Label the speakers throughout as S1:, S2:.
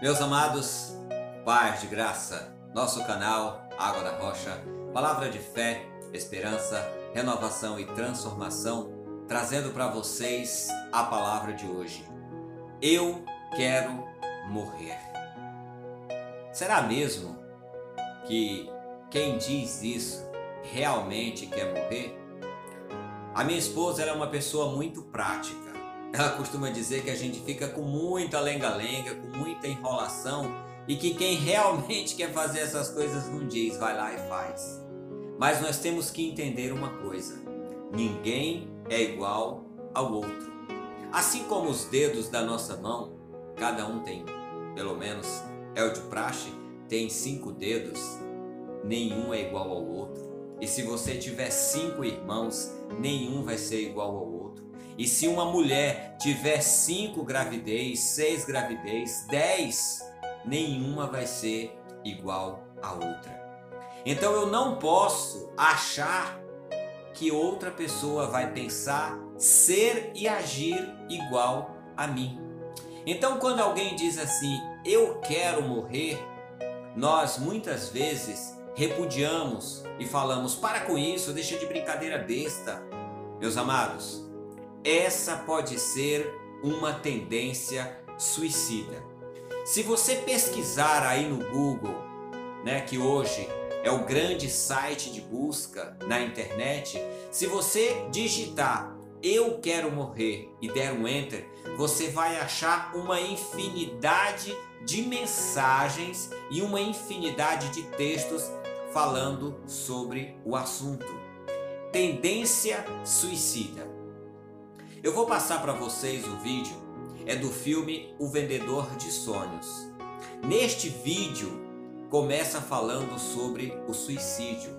S1: Meus amados, paz de graça, nosso canal Água da Rocha, palavra de fé, esperança, renovação e transformação, trazendo para vocês a palavra de hoje. Eu quero morrer. Será mesmo que quem diz isso realmente quer morrer? A minha esposa é uma pessoa muito prática ela costuma dizer que a gente fica com muita lenga-lenga, com muita enrolação e que quem realmente quer fazer essas coisas não diz, vai lá e faz. Mas nós temos que entender uma coisa: ninguém é igual ao outro. Assim como os dedos da nossa mão, cada um tem, pelo menos é o de praxe, tem cinco dedos, nenhum é igual ao outro. E se você tiver cinco irmãos, nenhum vai ser igual ao outro. E se uma mulher tiver cinco gravidez, seis gravidez, dez, nenhuma vai ser igual a outra. Então eu não posso achar que outra pessoa vai pensar, ser e agir igual a mim. Então quando alguém diz assim, eu quero morrer, nós muitas vezes repudiamos e falamos, para com isso, deixa de brincadeira besta. Meus amados, essa pode ser uma tendência suicida. Se você pesquisar aí no Google, né, que hoje é o grande site de busca na internet, se você digitar eu quero morrer e der um enter, você vai achar uma infinidade de mensagens e uma infinidade de textos falando sobre o assunto. Tendência suicida. Eu vou passar para vocês o vídeo, é do filme O Vendedor de Sonhos. Neste vídeo começa falando sobre o suicídio.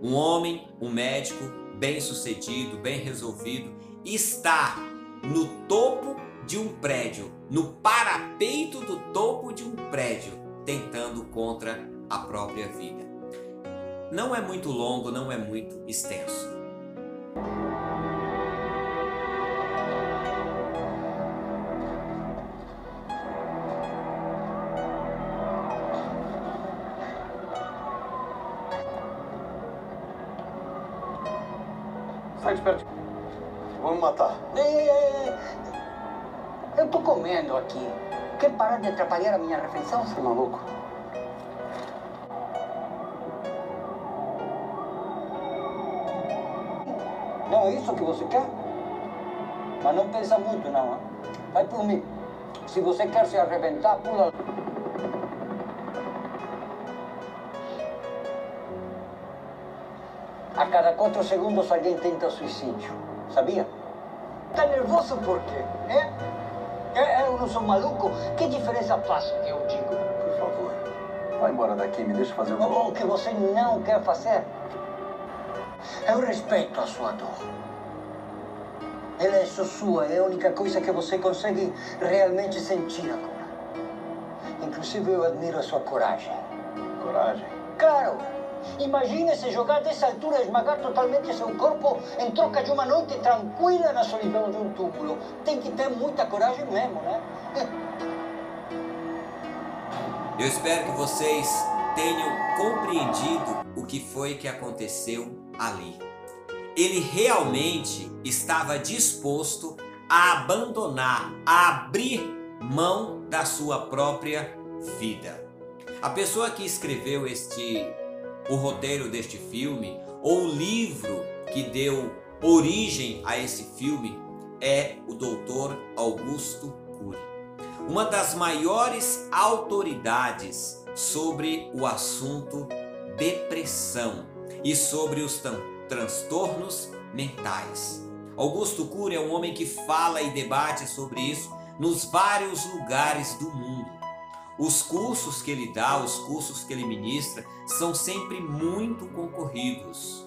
S1: Um homem, um médico bem sucedido, bem resolvido, está no topo de um prédio, no parapeito do topo de um prédio, tentando contra a própria vida. Não é muito longo, não é muito extenso.
S2: Vamos matar.
S3: Eu tô comendo aqui. Quer parar de atrapalhar a minha refeição?
S2: É maluco?
S3: Não é isso que você quer? Mas não pensa muito, não. Hein? Vai por mim. Se você quer se arrebentar, pula. A cada quatro segundos alguém tenta suicídio. Sabia? Tá nervoso por quê? É? É, Eu não sou maluco? Que diferença faz o que eu digo?
S2: Por favor. Vai embora daqui, me deixa fazer o
S3: O o que você não quer fazer? Eu respeito a sua dor. Ela é só sua, é a única coisa que você consegue realmente sentir agora. Inclusive, eu admiro a sua coragem.
S2: Coragem.
S3: Claro! Imagine se jogar dessa altura esmagar totalmente seu corpo em troca de uma noite tranquila na solidão de um túmulo. Tem que ter muita coragem mesmo, né?
S1: Eu espero que vocês tenham compreendido o que foi que aconteceu ali. Ele realmente estava disposto a abandonar, a abrir mão da sua própria vida. A pessoa que escreveu este o roteiro deste filme ou o livro que deu origem a esse filme é o Dr. Augusto Cury, uma das maiores autoridades sobre o assunto depressão e sobre os transtornos mentais. Augusto Cury é um homem que fala e debate sobre isso nos vários lugares do mundo. Os cursos que ele dá, os cursos que ele ministra, são sempre muito concorridos.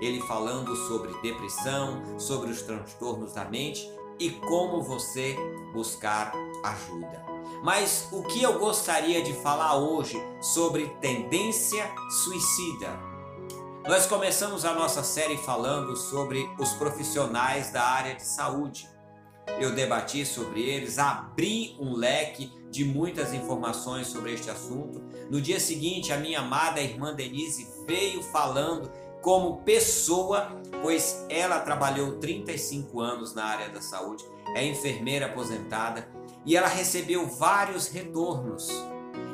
S1: Ele falando sobre depressão, sobre os transtornos da mente e como você buscar ajuda. Mas o que eu gostaria de falar hoje sobre tendência suicida? Nós começamos a nossa série falando sobre os profissionais da área de saúde. Eu debati sobre eles, abri um leque de muitas informações sobre este assunto. No dia seguinte, a minha amada irmã Denise veio falando como pessoa, pois ela trabalhou 35 anos na área da saúde, é enfermeira aposentada e ela recebeu vários retornos.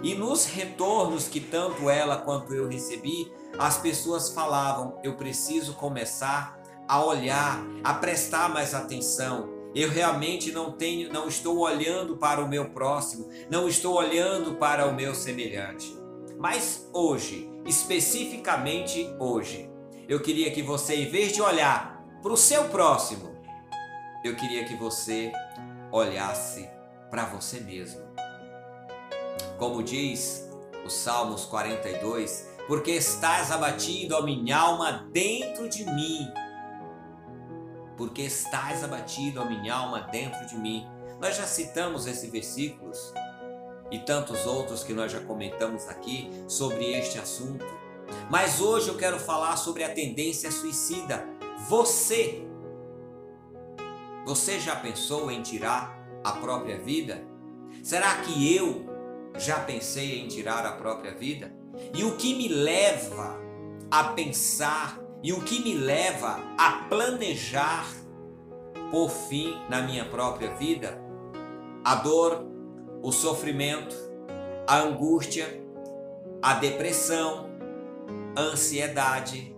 S1: E nos retornos que tanto ela quanto eu recebi, as pessoas falavam: eu preciso começar a olhar, a prestar mais atenção. Eu realmente não tenho, não estou olhando para o meu próximo, não estou olhando para o meu semelhante. Mas hoje, especificamente hoje, eu queria que você, em vez de olhar para o seu próximo, eu queria que você olhasse para você mesmo. Como diz o Salmos 42, porque estás abatido, ó minha alma, dentro de mim porque estás abatido, a minha alma, dentro de mim. Nós já citamos esses versículos e tantos outros que nós já comentamos aqui sobre este assunto. Mas hoje eu quero falar sobre a tendência suicida. Você, você já pensou em tirar a própria vida? Será que eu já pensei em tirar a própria vida? E o que me leva a pensar e o que me leva a planejar por fim na minha própria vida a dor, o sofrimento, a angústia, a depressão, a ansiedade.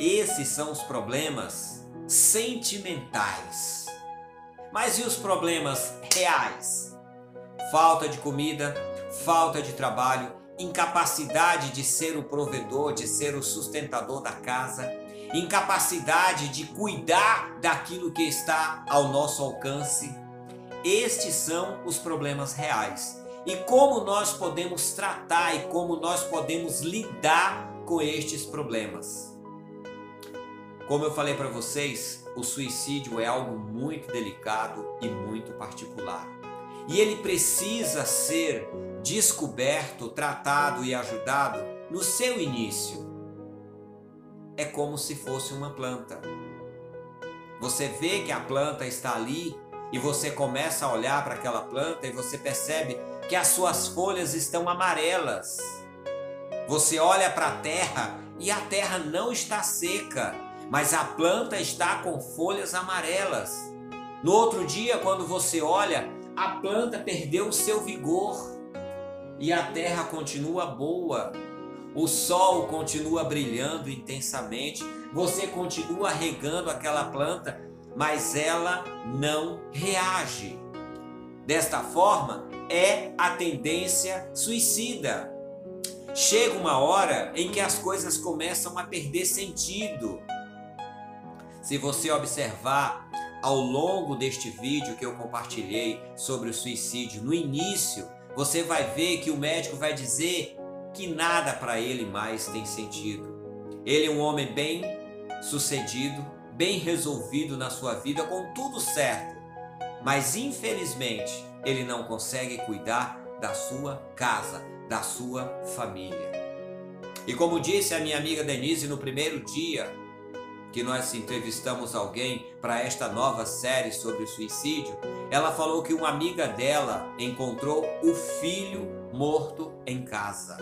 S1: Esses são os problemas sentimentais. Mas e os problemas reais? Falta de comida, falta de trabalho, incapacidade de ser o provedor, de ser o sustentador da casa, incapacidade de cuidar daquilo que está ao nosso alcance. Estes são os problemas reais. E como nós podemos tratar e como nós podemos lidar com estes problemas? Como eu falei para vocês, o suicídio é algo muito delicado e muito particular. E ele precisa ser descoberto, tratado e ajudado no seu início. É como se fosse uma planta. Você vê que a planta está ali e você começa a olhar para aquela planta e você percebe que as suas folhas estão amarelas. Você olha para a terra e a terra não está seca, mas a planta está com folhas amarelas. No outro dia, quando você olha, a planta perdeu o seu vigor e a terra continua boa, o sol continua brilhando intensamente, você continua regando aquela planta, mas ela não reage. Desta forma, é a tendência suicida. Chega uma hora em que as coisas começam a perder sentido. Se você observar ao longo deste vídeo que eu compartilhei sobre o suicídio, no início, você vai ver que o médico vai dizer que nada para ele mais tem sentido. Ele é um homem bem sucedido, bem resolvido na sua vida, com tudo certo, mas infelizmente ele não consegue cuidar da sua casa, da sua família. E como disse a minha amiga Denise no primeiro dia que nós entrevistamos alguém para esta nova série sobre o suicídio, ela falou que uma amiga dela encontrou o filho morto em casa.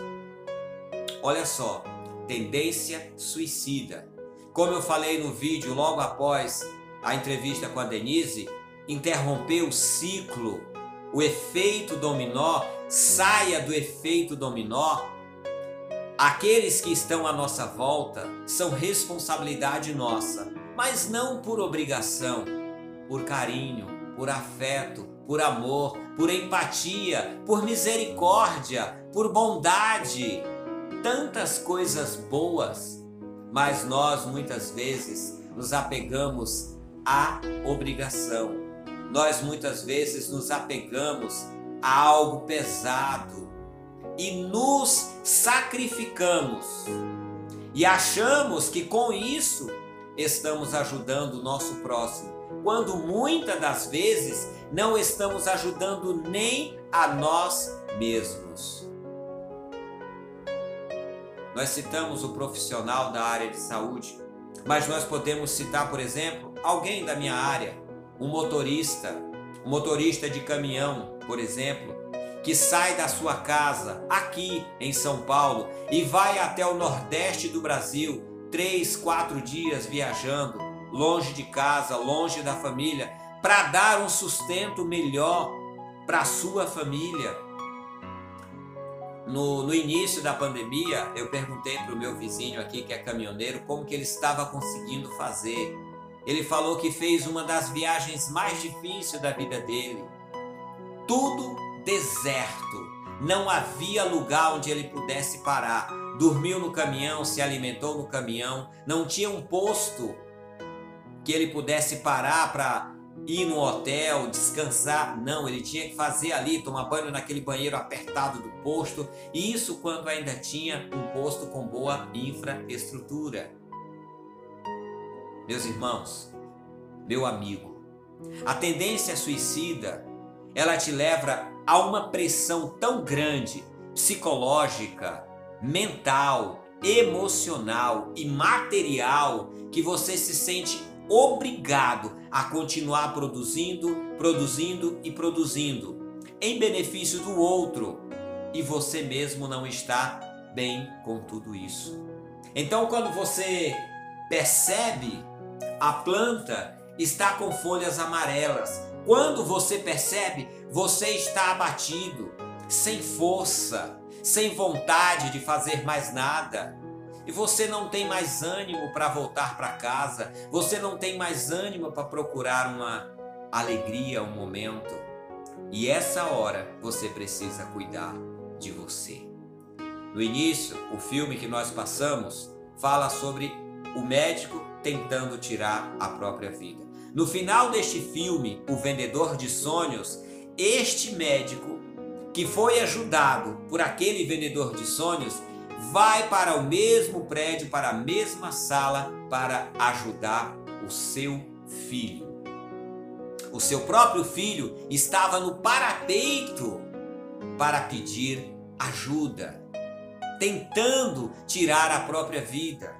S1: Olha só, tendência suicida. Como eu falei no vídeo logo após a entrevista com a Denise, interromper o ciclo, o efeito dominó, saia do efeito dominó Aqueles que estão à nossa volta são responsabilidade nossa, mas não por obrigação, por carinho, por afeto, por amor, por empatia, por misericórdia, por bondade. Tantas coisas boas, mas nós muitas vezes nos apegamos à obrigação. Nós muitas vezes nos apegamos a algo pesado, e nos sacrificamos. E achamos que com isso estamos ajudando o nosso próximo, quando muitas das vezes não estamos ajudando nem a nós mesmos. Nós citamos o profissional da área de saúde, mas nós podemos citar, por exemplo, alguém da minha área, um motorista, um motorista de caminhão, por exemplo, que sai da sua casa aqui em São Paulo e vai até o nordeste do Brasil, três, quatro dias viajando, longe de casa, longe da família, para dar um sustento melhor para a sua família. No, no, início da pandemia, eu perguntei para o meu vizinho aqui, que é caminhoneiro, como que ele estava conseguindo fazer. Ele falou que fez uma das viagens mais difíceis da vida dele. Tudo deserto. Não havia lugar onde ele pudesse parar. Dormiu no caminhão, se alimentou no caminhão, não tinha um posto que ele pudesse parar para ir no hotel, descansar. Não, ele tinha que fazer ali, tomar banho naquele banheiro apertado do posto. E isso quando ainda tinha um posto com boa infraestrutura. Meus irmãos, meu amigo, a tendência suicida, ela te leva a uma pressão tão grande, psicológica, mental, emocional e material, que você se sente obrigado a continuar produzindo, produzindo e produzindo em benefício do outro e você mesmo não está bem com tudo isso. Então, quando você percebe a planta está com folhas amarelas, quando você percebe, você está abatido, sem força, sem vontade de fazer mais nada e você não tem mais ânimo para voltar para casa, você não tem mais ânimo para procurar uma alegria, um momento. E essa hora você precisa cuidar de você. No início, o filme que nós passamos fala sobre o médico tentando tirar a própria vida. No final deste filme, O Vendedor de Sonhos, este médico que foi ajudado por aquele vendedor de sonhos vai para o mesmo prédio, para a mesma sala, para ajudar o seu filho. O seu próprio filho estava no parapeito para pedir ajuda, tentando tirar a própria vida.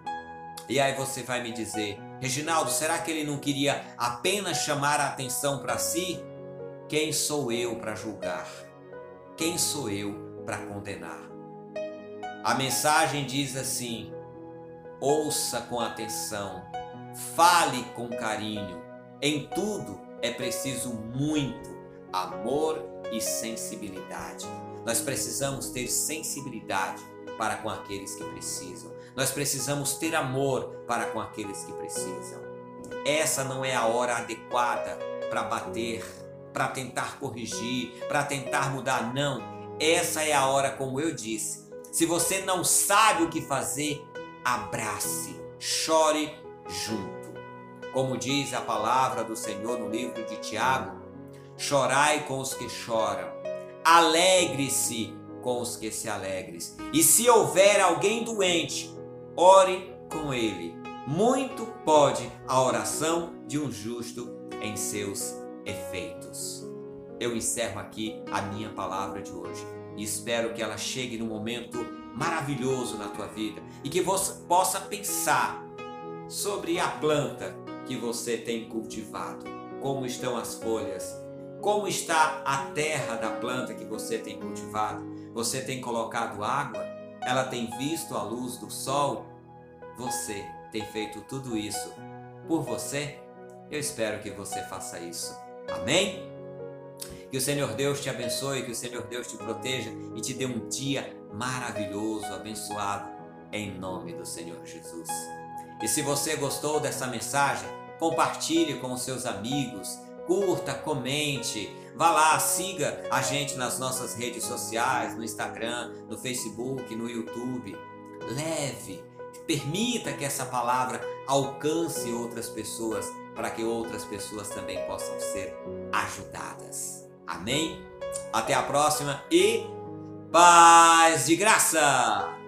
S1: E aí você vai me dizer, Reginaldo, será que ele não queria apenas chamar a atenção para si? Quem sou eu para julgar? Quem sou eu para condenar? A mensagem diz assim: ouça com atenção, fale com carinho. Em tudo é preciso muito amor e sensibilidade. Nós precisamos ter sensibilidade para com aqueles que precisam. Nós precisamos ter amor para com aqueles que precisam. Essa não é a hora adequada para bater, para tentar corrigir, para tentar mudar, não. Essa é a hora, como eu disse, se você não sabe o que fazer, abrace, chore junto. Como diz a palavra do Senhor no livro de Tiago: chorai com os que choram, alegre-se com os que se alegrem. E se houver alguém doente, ore com ele. Muito pode a oração de um justo em seus efeitos. Eu encerro aqui a minha palavra de hoje e espero que ela chegue num momento maravilhoso na tua vida e que você possa pensar sobre a planta que você tem cultivado, como estão as folhas, como está a terra da planta que você tem cultivado. Você tem colocado água? Ela tem visto a luz do sol? Você tem feito tudo isso por você? Eu espero que você faça isso. Amém? Que o Senhor Deus te abençoe, que o Senhor Deus te proteja e te dê um dia maravilhoso, abençoado, em nome do Senhor Jesus. E se você gostou dessa mensagem, compartilhe com os seus amigos, curta, comente, vá lá, siga a gente nas nossas redes sociais, no Instagram, no Facebook, no YouTube. Leve, permita que essa palavra alcance outras pessoas, para que outras pessoas também possam ser ajudadas. Amém? Até a próxima e paz de graça!